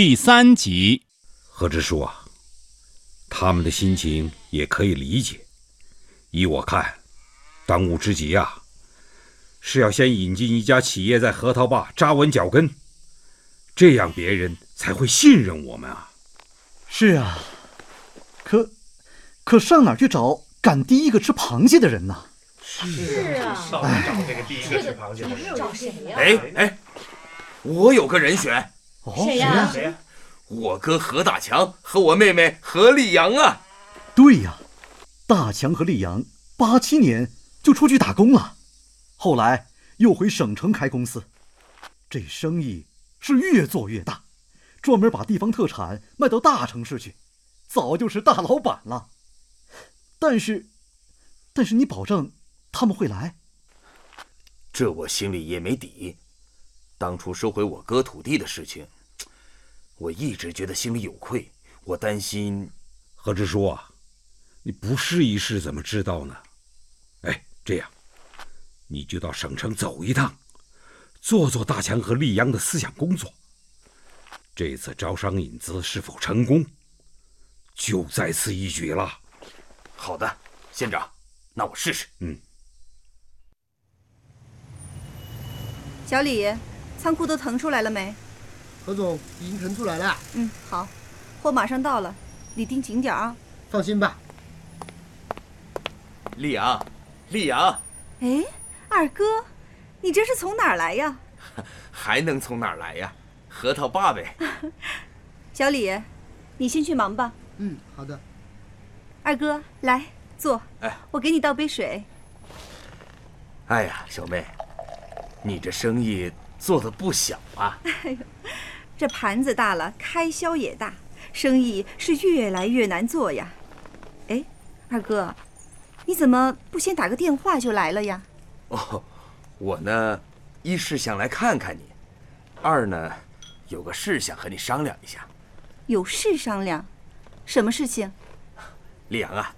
第三集，何支书啊，他们的心情也可以理解。依我看，当务之急啊，是要先引进一家企业在核桃坝扎稳脚跟，这样别人才会信任我们啊。是啊，可可上哪儿去找敢第一个吃螃蟹的人呢？是啊，上哪找这个第一个吃螃蟹的人？找谁呀？哎哎，我有个人选，哦，谁呀？谁呀？我哥何大强和我妹妹何丽阳啊。对呀，大强和丽阳八七年就出去打工了，后来又回省城开公司，这生意是越做越大，专门把地方特产卖到大城市去，早就是大老板了。但是，但是你保证他们会来？这我心里也没底。当初收回我哥土地的事情，我一直觉得心里有愧。我担心，何支书啊，你不试一试怎么知道呢？哎，这样，你就到省城走一趟，做做大强和丽阳的思想工作。这次招商引资是否成功，就在此一举了。好的，县长，那我试试。嗯，小李，仓库都腾出来了没？何总已经腾出来了，嗯，好，货马上到了，你盯紧点啊。放心吧。丽阳，丽阳，哎，二哥，你这是从哪儿来呀？还能从哪儿来呀？核桃坝呗。小李，你先去忙吧。嗯，好的。二哥，来坐。哎，我给你倒杯水。哎呀，小妹，你这生意做的不小啊。哎呦，这盘子大了，开销也大，生意是越来越难做呀。哎，二哥，你怎么不先打个电话就来了呀？哦，我呢，一是想来看看你，二呢，有个事想和你商量一下。有事商量，什么事情？丽阳啊，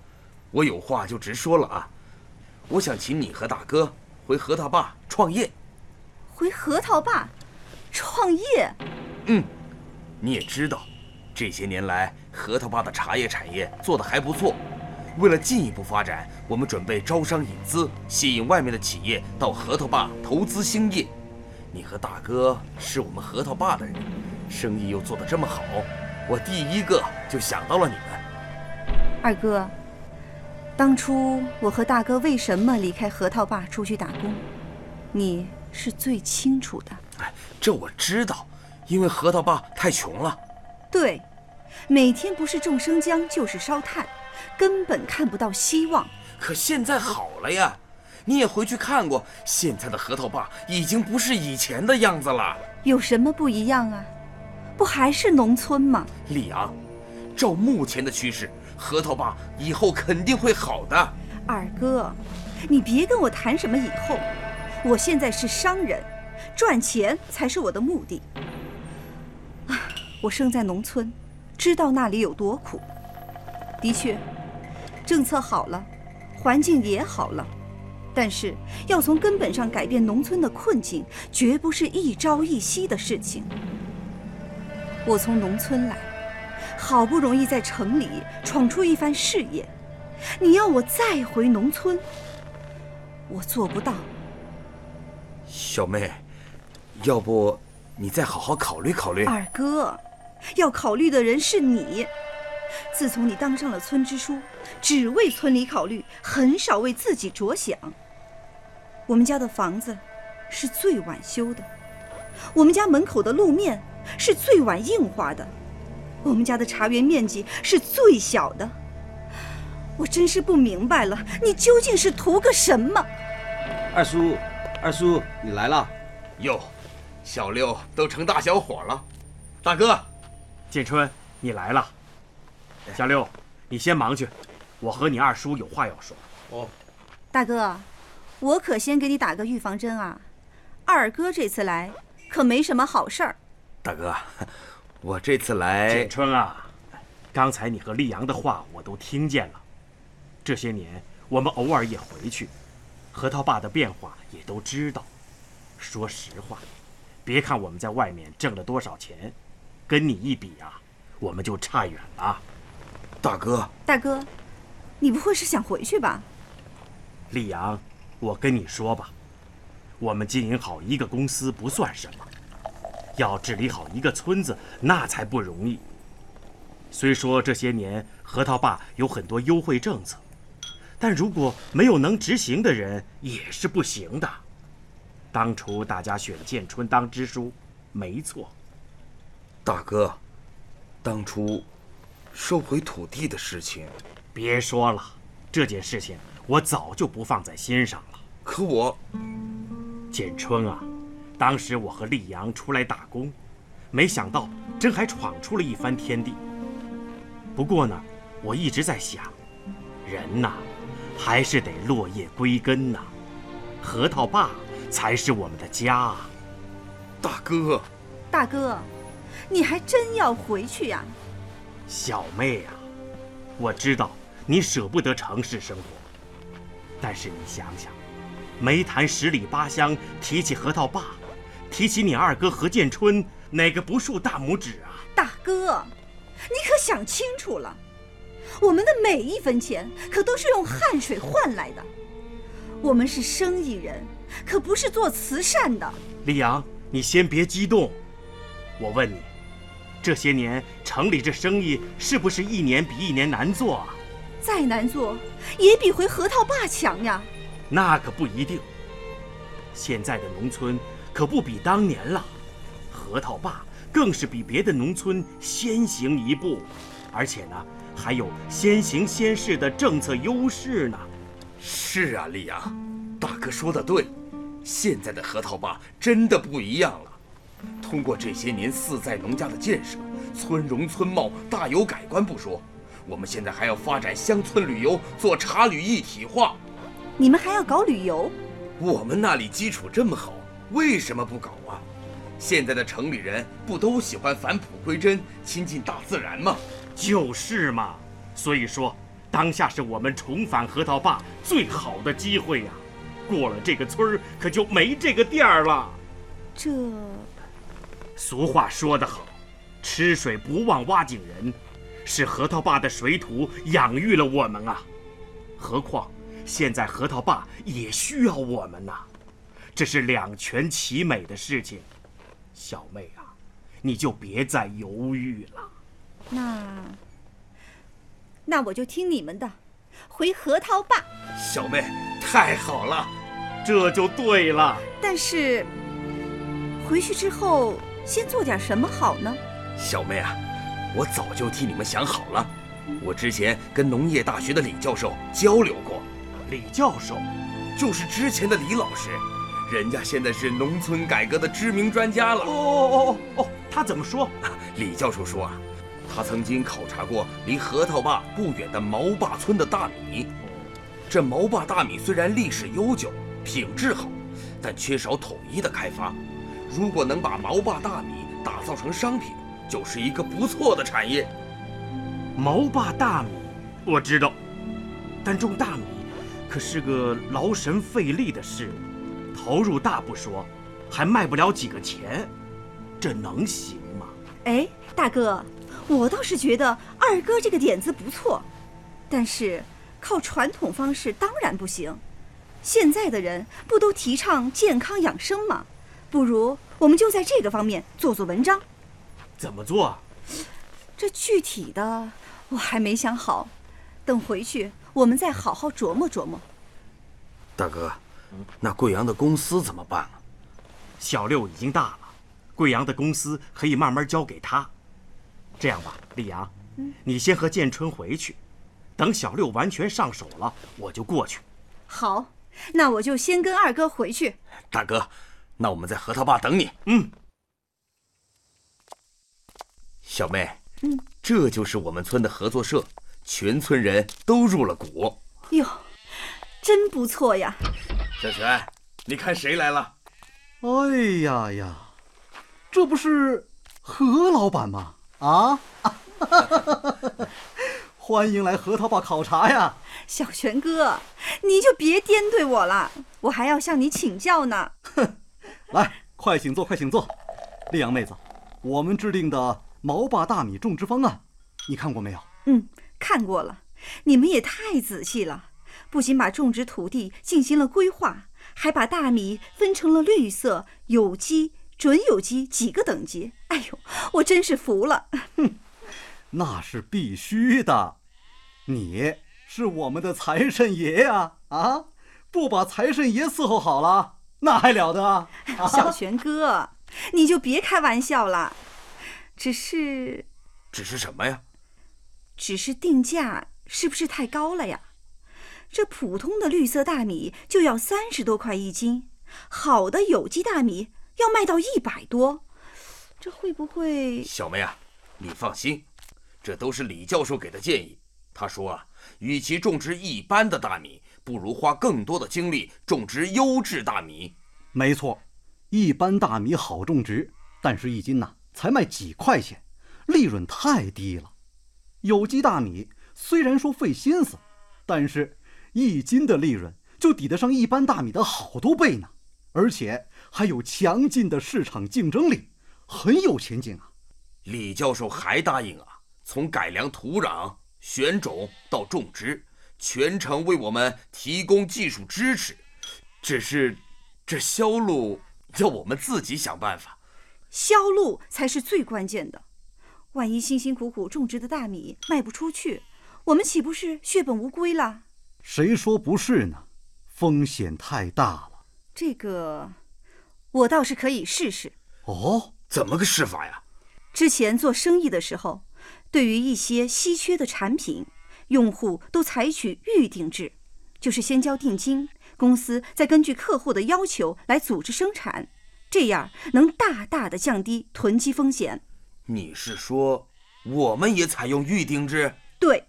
我有话就直说了啊，我想请你和大哥回核桃坝创业。回核桃坝创业？嗯，你也知道，这些年来核桃坝的茶叶产业做得还不错。为了进一步发展，我们准备招商引资，吸引外面的企业到核桃坝投资兴业。你和大哥是我们核桃坝的人，生意又做得这么好，我第一个就想到了你们。二哥，当初我和大哥为什么离开核桃坝出去打工，你是最清楚的。哎，这我知道，因为核桃坝太穷了。对，每天不是种生姜就是烧炭，根本看不到希望。可现在好了呀，你也回去看过，现在的核桃坝已经不是以前的样子了。有什么不一样啊？不还是农村吗？李阳，照目前的趋势，核桃坝以后肯定会好的。二哥，你别跟我谈什么以后，我现在是商人，赚钱才是我的目的。啊，我生在农村，知道那里有多苦。的确，政策好了，环境也好了，但是要从根本上改变农村的困境，绝不是一朝一夕的事情。我从农村来，好不容易在城里闯出一番事业，你要我再回农村，我做不到。小妹，要不你再好好考虑考虑。二哥，要考虑的人是你。自从你当上了村支书，只为村里考虑，很少为自己着想。我们家的房子是最晚修的，我们家门口的路面是最晚硬化的，我们家的茶园面积是最小的。我真是不明白了，你究竟是图个什么？二叔，二叔，你来了。哟，小六都成大小伙了。大哥，建春，你来了。小六，你先忙去，我和你二叔有话要说。哦，大哥，我可先给你打个预防针啊！二哥这次来可没什么好事儿。大哥，我这次来……建春啊，刚才你和丽阳的话我都听见了。这些年我们偶尔也回去，核桃爸的变化也都知道。说实话，别看我们在外面挣了多少钱，跟你一比啊，我们就差远了。大哥，大哥，你不会是想回去吧？李阳，我跟你说吧，我们经营好一个公司不算什么，要治理好一个村子那才不容易。虽说这些年核桃坝有很多优惠政策，但如果没有能执行的人，也是不行的。当初大家选建春当支书，没错。大哥，当初收回土地的事情，别说了，这件事情我早就不放在心上了。可我简春啊，当时我和丽阳出来打工，没想到真还闯出了一番天地。不过呢，我一直在想，人呐，还是得落叶归根呐。核桃坝才是我们的家啊！大哥，大哥，你还真要回去呀？小妹啊，我知道你舍不得城市生活，但是你想想，没谈十里八乡，提起核桃坝，提起你二哥何建春，哪个不竖大拇指啊？大哥，你可想清楚了，我们的每一分钱可都是用汗水换来的。我们是生意人，可不是做慈善的。李阳，你先别激动。我问你，这些年城里这生意是不是一年比一年难做啊？再难做，也比回核桃坝强呀。那可不一定。现在的农村可不比当年了，核桃坝更是比别的农村先行一步，而且呢，还有先行先试的政策优势呢。是啊，丽阳，大哥说的对，现在的核桃坝真的不一样了。通过这些年四在农家的建设，村容村貌大有改观不说，我们现在还要发展乡村旅游，做茶旅一体化。你们还要搞旅游？我们那里基础这么好，为什么不搞啊？现在的城里人不都喜欢返璞归真、亲近大自然吗？就是嘛，所以说。当下是我们重返核桃坝最好的机会呀！过了这个村儿，可就没这个店儿了。这，俗话说得好，吃水不忘挖井人，是核桃坝的水土养育了我们啊。何况现在核桃坝也需要我们呐，这是两全其美的事情。小妹啊，你就别再犹豫了。那。那我就听你们的，回核桃坝。小妹，太好了，这就对了。但是回去之后先做点什么好呢？小妹啊，我早就替你们想好了。我之前跟农业大学的李教授交流过。李教授，就是之前的李老师，人家现在是农村改革的知名专家了。哦哦哦哦，他怎么说？李教授说啊。他曾经考察过离核桃坝不远的毛坝村的大米，这毛坝大米虽然历史悠久、品质好，但缺少统一的开发。如果能把毛坝大米打造成商品，就是一个不错的产业。毛坝大米我知道，但种大米可是个劳神费力的事，投入大不说，还卖不了几个钱，这能行吗？哎，大哥。我倒是觉得二哥这个点子不错，但是靠传统方式当然不行。现在的人不都提倡健康养生吗？不如我们就在这个方面做做文章。怎么做？这具体的我还没想好，等回去我们再好好琢磨琢磨。大哥，那贵阳的公司怎么办啊？小六已经大了，贵阳的公司可以慢慢交给他。这样吧，李阳，你先和建春回去，等小六完全上手了，我就过去。好，那我就先跟二哥回去。大哥，那我们在核桃坝等你。嗯。小妹，嗯，这就是我们村的合作社，全村人都入了股。哟，真不错呀。小泉，你看谁来了？哎呀呀，这不是何老板吗？啊，欢迎来核桃坝考察呀，小泉哥，你就别颠对我了，我还要向你请教呢。哼，来，快请坐，快请坐。丽阳妹子，我们制定的毛坝大米种植方案，你看过没有？嗯，看过了。你们也太仔细了，不仅把种植土地进行了规划，还把大米分成了绿色、有机、准有机几个等级。哎呦，我真是服了。哼，那是必须的。你是我们的财神爷呀！啊，不把财神爷伺候好了，那还了得啊！小泉哥，你就别开玩笑了。只是，只是什么呀？只是定价。是不是太高了呀？这普通的绿色大米就要三十多块一斤，好的有机大米要卖到一百多，这会不会？小梅啊，你放心，这都是李教授给的建议。他说啊，与其种植一般的大米，不如花更多的精力种植优质大米。没错，一般大米好种植，但是一斤呐才卖几块钱，利润太低了。有机大米。虽然说费心思，但是一斤的利润就抵得上一般大米的好多倍呢，而且还有强劲的市场竞争力，很有前景啊！李教授还答应啊，从改良土壤、选种到种植，全程为我们提供技术支持。只是这销路要我们自己想办法，销路才是最关键的。万一辛辛苦苦种植的大米卖不出去，我们岂不是血本无归了？谁说不是呢？风险太大了。这个，我倒是可以试试。哦，怎么个试法呀？之前做生意的时候，对于一些稀缺的产品，用户都采取预定制，就是先交定金，公司再根据客户的要求来组织生产，这样能大大的降低囤积风险。你是说，我们也采用预定制？对。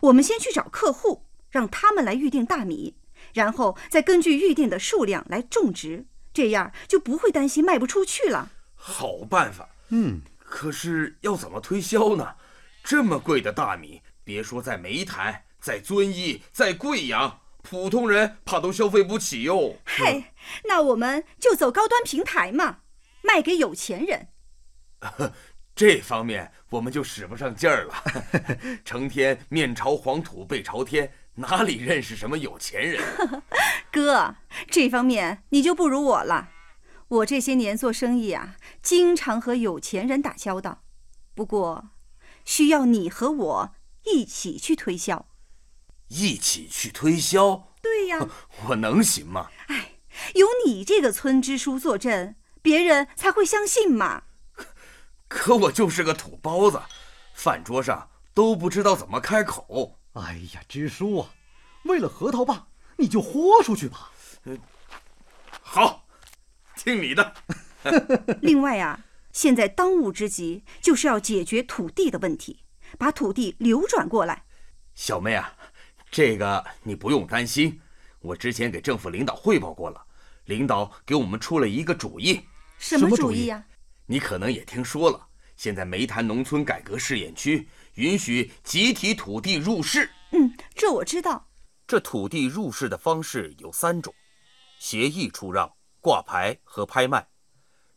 我们先去找客户，让他们来预定大米，然后再根据预定的数量来种植，这样就不会担心卖不出去了。好办法，嗯，可是要怎么推销呢？这么贵的大米，别说在梅台，在遵义，在贵阳，普通人怕都消费不起哟。嘿，那我们就走高端平台嘛，卖给有钱人。这方面我们就使不上劲儿了，成天面朝黄土背朝天，哪里认识什么有钱人？哥，这方面你就不如我了。我这些年做生意啊，经常和有钱人打交道，不过需要你和我一起去推销。一起去推销？对呀。我能行吗？哎，有你这个村支书坐镇，别人才会相信嘛。可我就是个土包子，饭桌上都不知道怎么开口。哎呀，支书啊，为了核桃坝，你就豁出去吧。好，听你的。另外啊，现在当务之急就是要解决土地的问题，把土地流转过来。小妹啊，这个你不用担心，我之前给政府领导汇报过了，领导给我们出了一个主意。什么主意呀？你可能也听说了，现在煤潭农村改革试验区允许集体土地入市。嗯，这我知道。这土地入市的方式有三种：协议出让、挂牌和拍卖。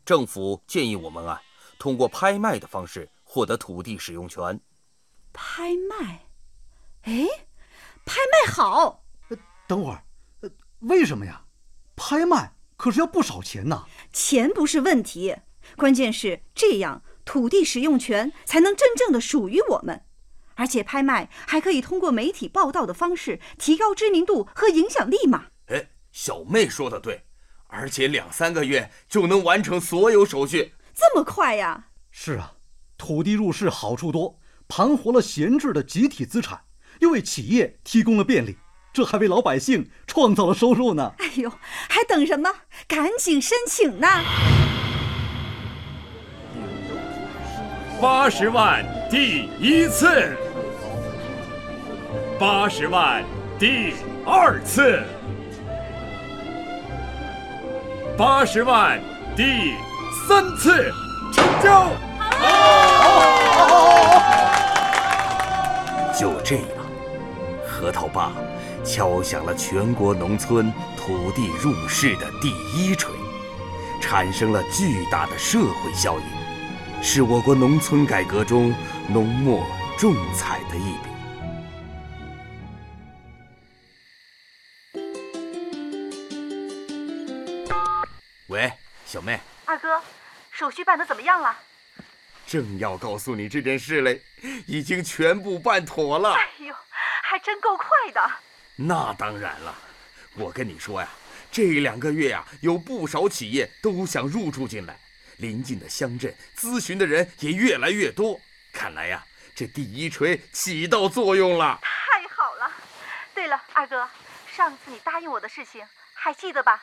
政府建议我们啊，通过拍卖的方式获得土地使用权。拍卖？哎，拍卖好。等会儿，呃，为什么呀？拍卖可是要不少钱呢。钱不是问题。关键是这样，土地使用权才能真正的属于我们，而且拍卖还可以通过媒体报道的方式提高知名度和影响力嘛。哎，小妹说的对，而且两三个月就能完成所有手续，这么快呀？是啊，土地入市好处多，盘活了闲置的集体资产，又为企业提供了便利，这还为老百姓创造了收入呢。哎呦，还等什么？赶紧申请呢！八十万第一次，八十万第二次，八十万第三次，成交！就这样，核桃坝敲响了全国农村土地入市的第一锤，产生了巨大的社会效应。是我国农村改革中浓墨重彩的一笔。喂，小妹，二哥，手续办得怎么样了？正要告诉你这件事嘞，已经全部办妥了。哎呦，还真够快的。那当然了，我跟你说呀，这两个月呀，有不少企业都想入驻进来，邻近的乡镇咨询的人也越来越多。看来呀，这第一锤起到作用了。太好了。对了，二哥，上次你答应我的事情还记得吧？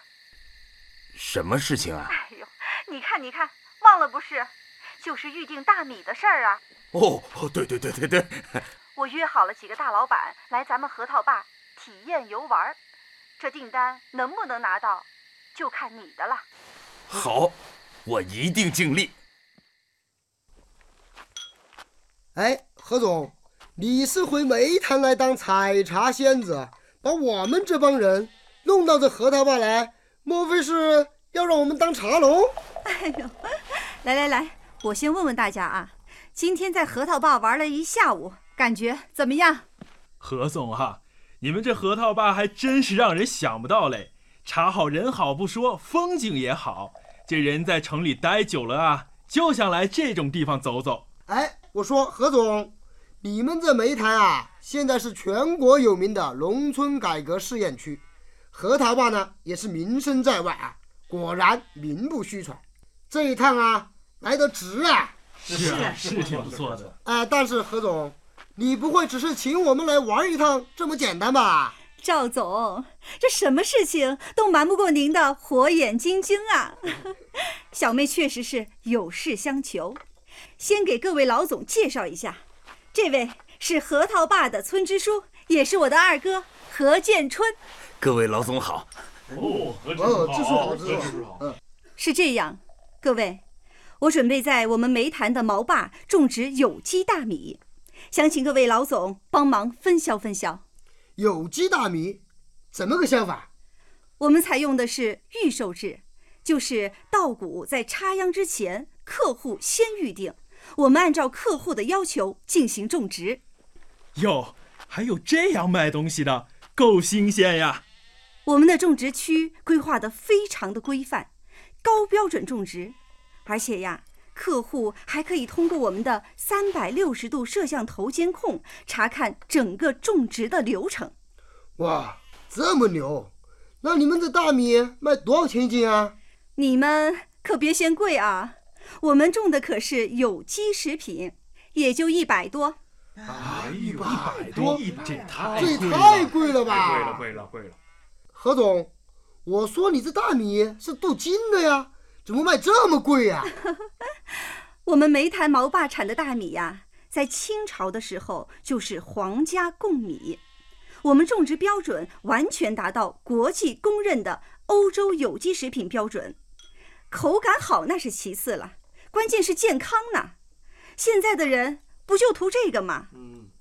什么事情啊？哎呦，你看你看，忘了不是？就是预定大米的事儿啊。哦哦，对对对对对，我约好了几个大老板来咱们核桃坝体验游玩，这订单能不能拿到，就看你的了。好，我一定尽力。哎，何总，你是回煤炭来当采茶仙子，把我们这帮人弄到这核桃坝来，莫非是要让我们当茶农？哎呦，来来来，我先问问大家啊，今天在核桃坝玩了一下午，感觉怎么样？何总啊，你们这核桃坝还真是让人想不到嘞！茶好人好不说，风景也好。这人在城里待久了啊，就想来这种地方走走。哎，我说何总，你们这煤炭啊，现在是全国有名的农村改革试验区，核桃坝呢也是名声在外啊，果然名不虚传。这一趟啊，来得值啊！是啊，是挺不错的。啊，但是何总，你不会只是请我们来玩一趟这么简单吧？赵总，这什么事情都瞒不过您的火眼金睛啊！小妹确实是有事相求，先给各位老总介绍一下，这位是核桃坝的村支书，也是我的二哥何建春。各位老总好，哦，何哦，支书好，支书好。嗯，是这样，各位，我准备在我们煤潭的毛坝种植有机大米，想请各位老总帮忙分销分销。有机大米怎么个销法？我们采用的是预售制，就是稻谷在插秧之前，客户先预定，我们按照客户的要求进行种植。哟，还有这样卖东西的，够新鲜呀！我们的种植区规划的非常的规范，高标准种植，而且呀，客户还可以通过我们的三百六十度摄像头监控查看整个种植的流程。哇，这么牛！那你们这大米卖多少钱一斤啊？你们可别嫌贵啊，我们种的可是有机食品，也就一百多。啊，一百多，这也太这也太贵了吧！贵了，贵了，贵了！何总，我说你这大米是镀金的呀，怎么卖这么贵呀？我们梅潭毛坝产的大米呀，在清朝的时候就是皇家贡米，我们种植标准完全达到国际公认的欧洲有机食品标准。口感好那是其次了，关键是健康呢。现在的人不就图这个吗？嗯，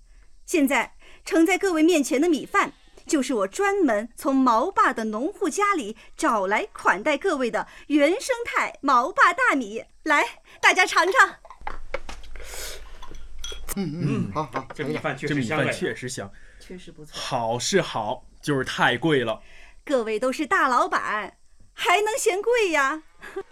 现在盛在各位面前的米饭，就是我专门从毛坝的农户家里找来款待各位的原生态毛坝大米。来，大家尝尝。嗯嗯，好好，这米饭确这米饭实香哎确实香，确实不错。好是好，就是太贵了。各位都是大老板，还能嫌贵呀？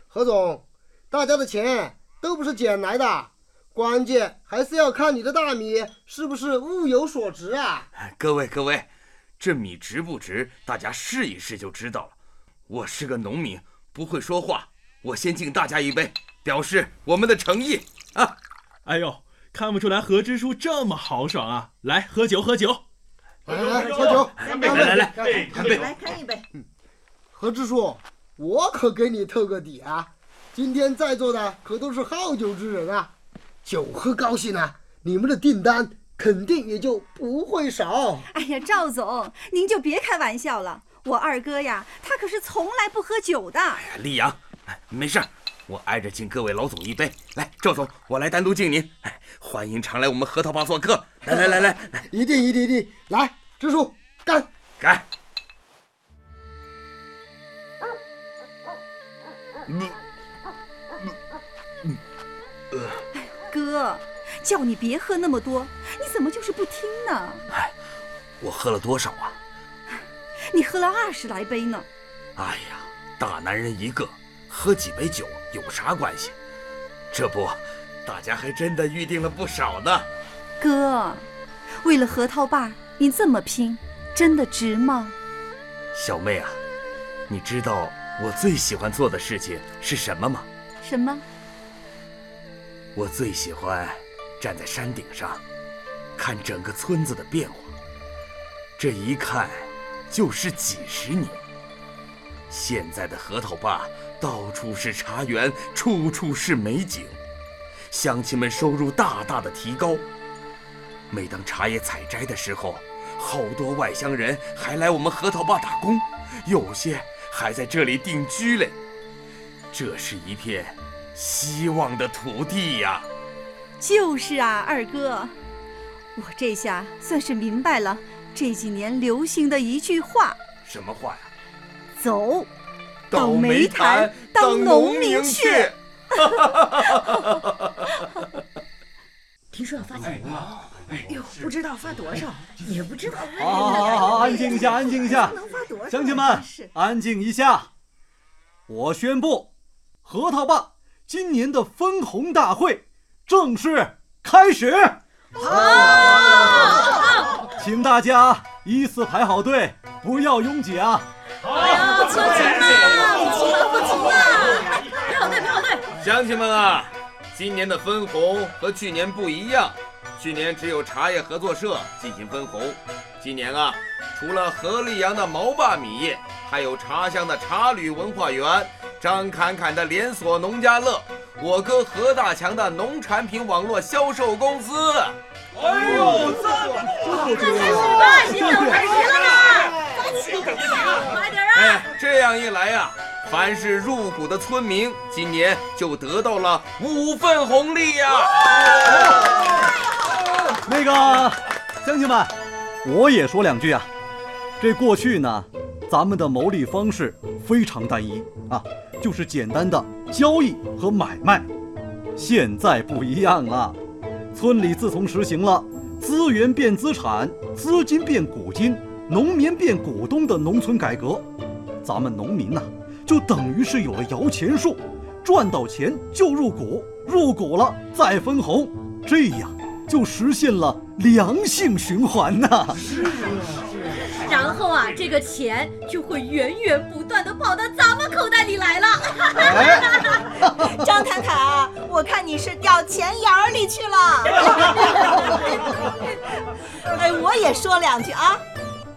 何总，大家的钱都不是捡来的，关键还是要看你的大米是不是物有所值啊！哎各位各位，这米值不值，大家试一试就知道了。我是个农民，不会说话，我先敬大家一杯，表示我们的诚意啊！哎呦，看不出来何支书这么豪爽啊！来，喝酒喝酒。来来来，喝酒，干杯来来来干杯干杯来干一杯。何支书，我可给你透个底啊！今天在座的可都是好酒之人啊，酒喝高兴啊，你们的订单肯定也就不会少。哎呀，赵总，您就别开玩笑了。我二哥呀，他可是从来不喝酒的。哎呀，李阳，哎没事儿，我挨着敬各位老总一杯。来，赵总，我来单独敬您。哎，欢迎常来我们核桃坝做客。来来来来来，一定一定一定，来，支书干！干！嗯哥，叫你别喝那么多，你怎么就是不听呢？哎，我喝了多少啊？你喝了二十来杯呢。哎呀，大男人一个，喝几杯酒有啥关系？这不，大家还真的预定了不少呢。哥，为了核桃爸，你这么拼，真的值吗？小妹啊，你知道我最喜欢做的事情是什么吗？什么？我最喜欢站在山顶上，看整个村子的变化。这一看，就是几十年。现在的核桃坝到处是茶园，处处是美景，乡亲们收入大大的提高。每当茶叶采摘的时候，好多外乡人还来我们核桃坝打工，有些还在这里定居嘞。这是一片希望的土地呀！就是啊，二哥，我这下算是明白了这几年流行的一句话：什么话呀？走，到煤炭当农民去。听说要发钱了，哎呦，不知道发多少，也不知道。好，好，好，好，安静一下，安静一下。能发多少？乡亲们，安静一下。我宣布，核桃坝今年的分红大会正式开始。好，请大家依次排好队，不要拥挤啊。哎呀，不急嘛，不急嘛，不急嘛，排好队，排好队。乡亲们啊，今年的分红和去年不一样，去年只有茶叶合作社进行分红，今年啊，除了何立阳的毛坝米业，还有茶乡的茶旅文化园、张侃侃的连锁农家乐、我哥何大强的农产品网络销售公司。哎呦，这那才是吧，行了，快齐了呢，快齐了，快点啊！哎，这样一来呀、凡是入股的村民，今年就得到了五份红利呀、那个乡亲们，我也说两句啊。这过去呢，咱们的牟利方式非常单一啊，就是简单的交易和买卖。现在不一样了，村里自从实行了资源变资产、资金变股金、农民变股东的农村改革，咱们农民呐，就等于是有了摇钱树，赚到钱就入股，入股了再分红，这样就实现了良性循环呐、是啊然后啊，这个钱就会源源不断的跑到咱们口袋里来了。张侃侃，我看你是掉钱眼儿里去了。哎，我也说两句啊。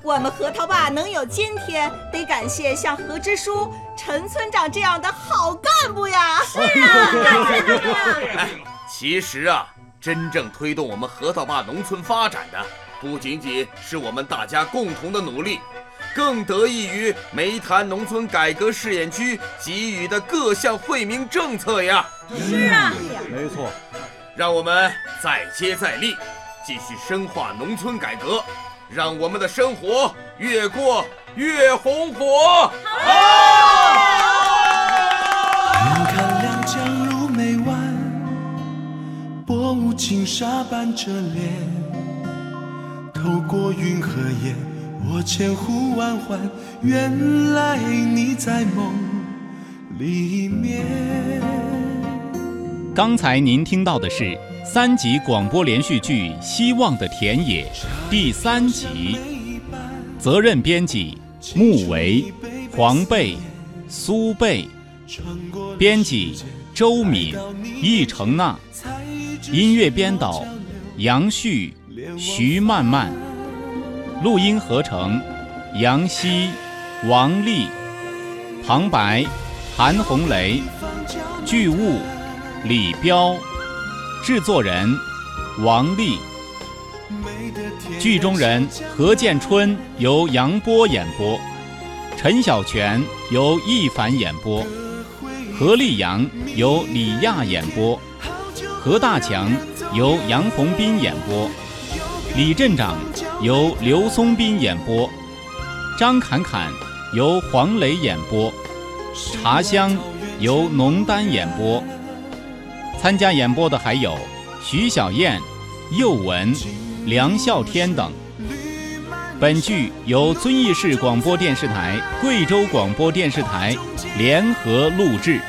我们核桃坝能有今天，得感谢像何支书、陈村长这样的好干部呀。是啊，感谢他们呀。哎，其实啊，真正推动我们核桃坝农村发展的，不仅仅是我们大家共同的努力，更得益于煤炭农村改革试验区给予的各项惠民政策呀。是啊，没错，让我们再接再厉，继续深化农村改革，让我们的生活越过越红火。远看两江入眉湾，薄雾轻纱伴着脸。透过云和烟，我千呼万唤，原来你在梦里面。刚才您听到的是三集广播连续剧《希望的田野》第三集，责任编辑穆维、黄贝、苏贝，编辑周敏、易成娜，音乐编导杨旭、徐曼曼，录音合成杨希、王丽，旁白韩红雷，剧务。李彪，制作人王丽，剧中人何建春由杨波演播，陈小泉由易凡演播，何立阳由李亚演播，何大强由杨红斌演播，李镇长由刘松斌演播，张侃侃由黄磊演播，茶香由农丹演播。参加演播的还有徐小燕、佑文、梁孝天等。本剧由遵义市广播电视台、贵州广播电视台联合录制。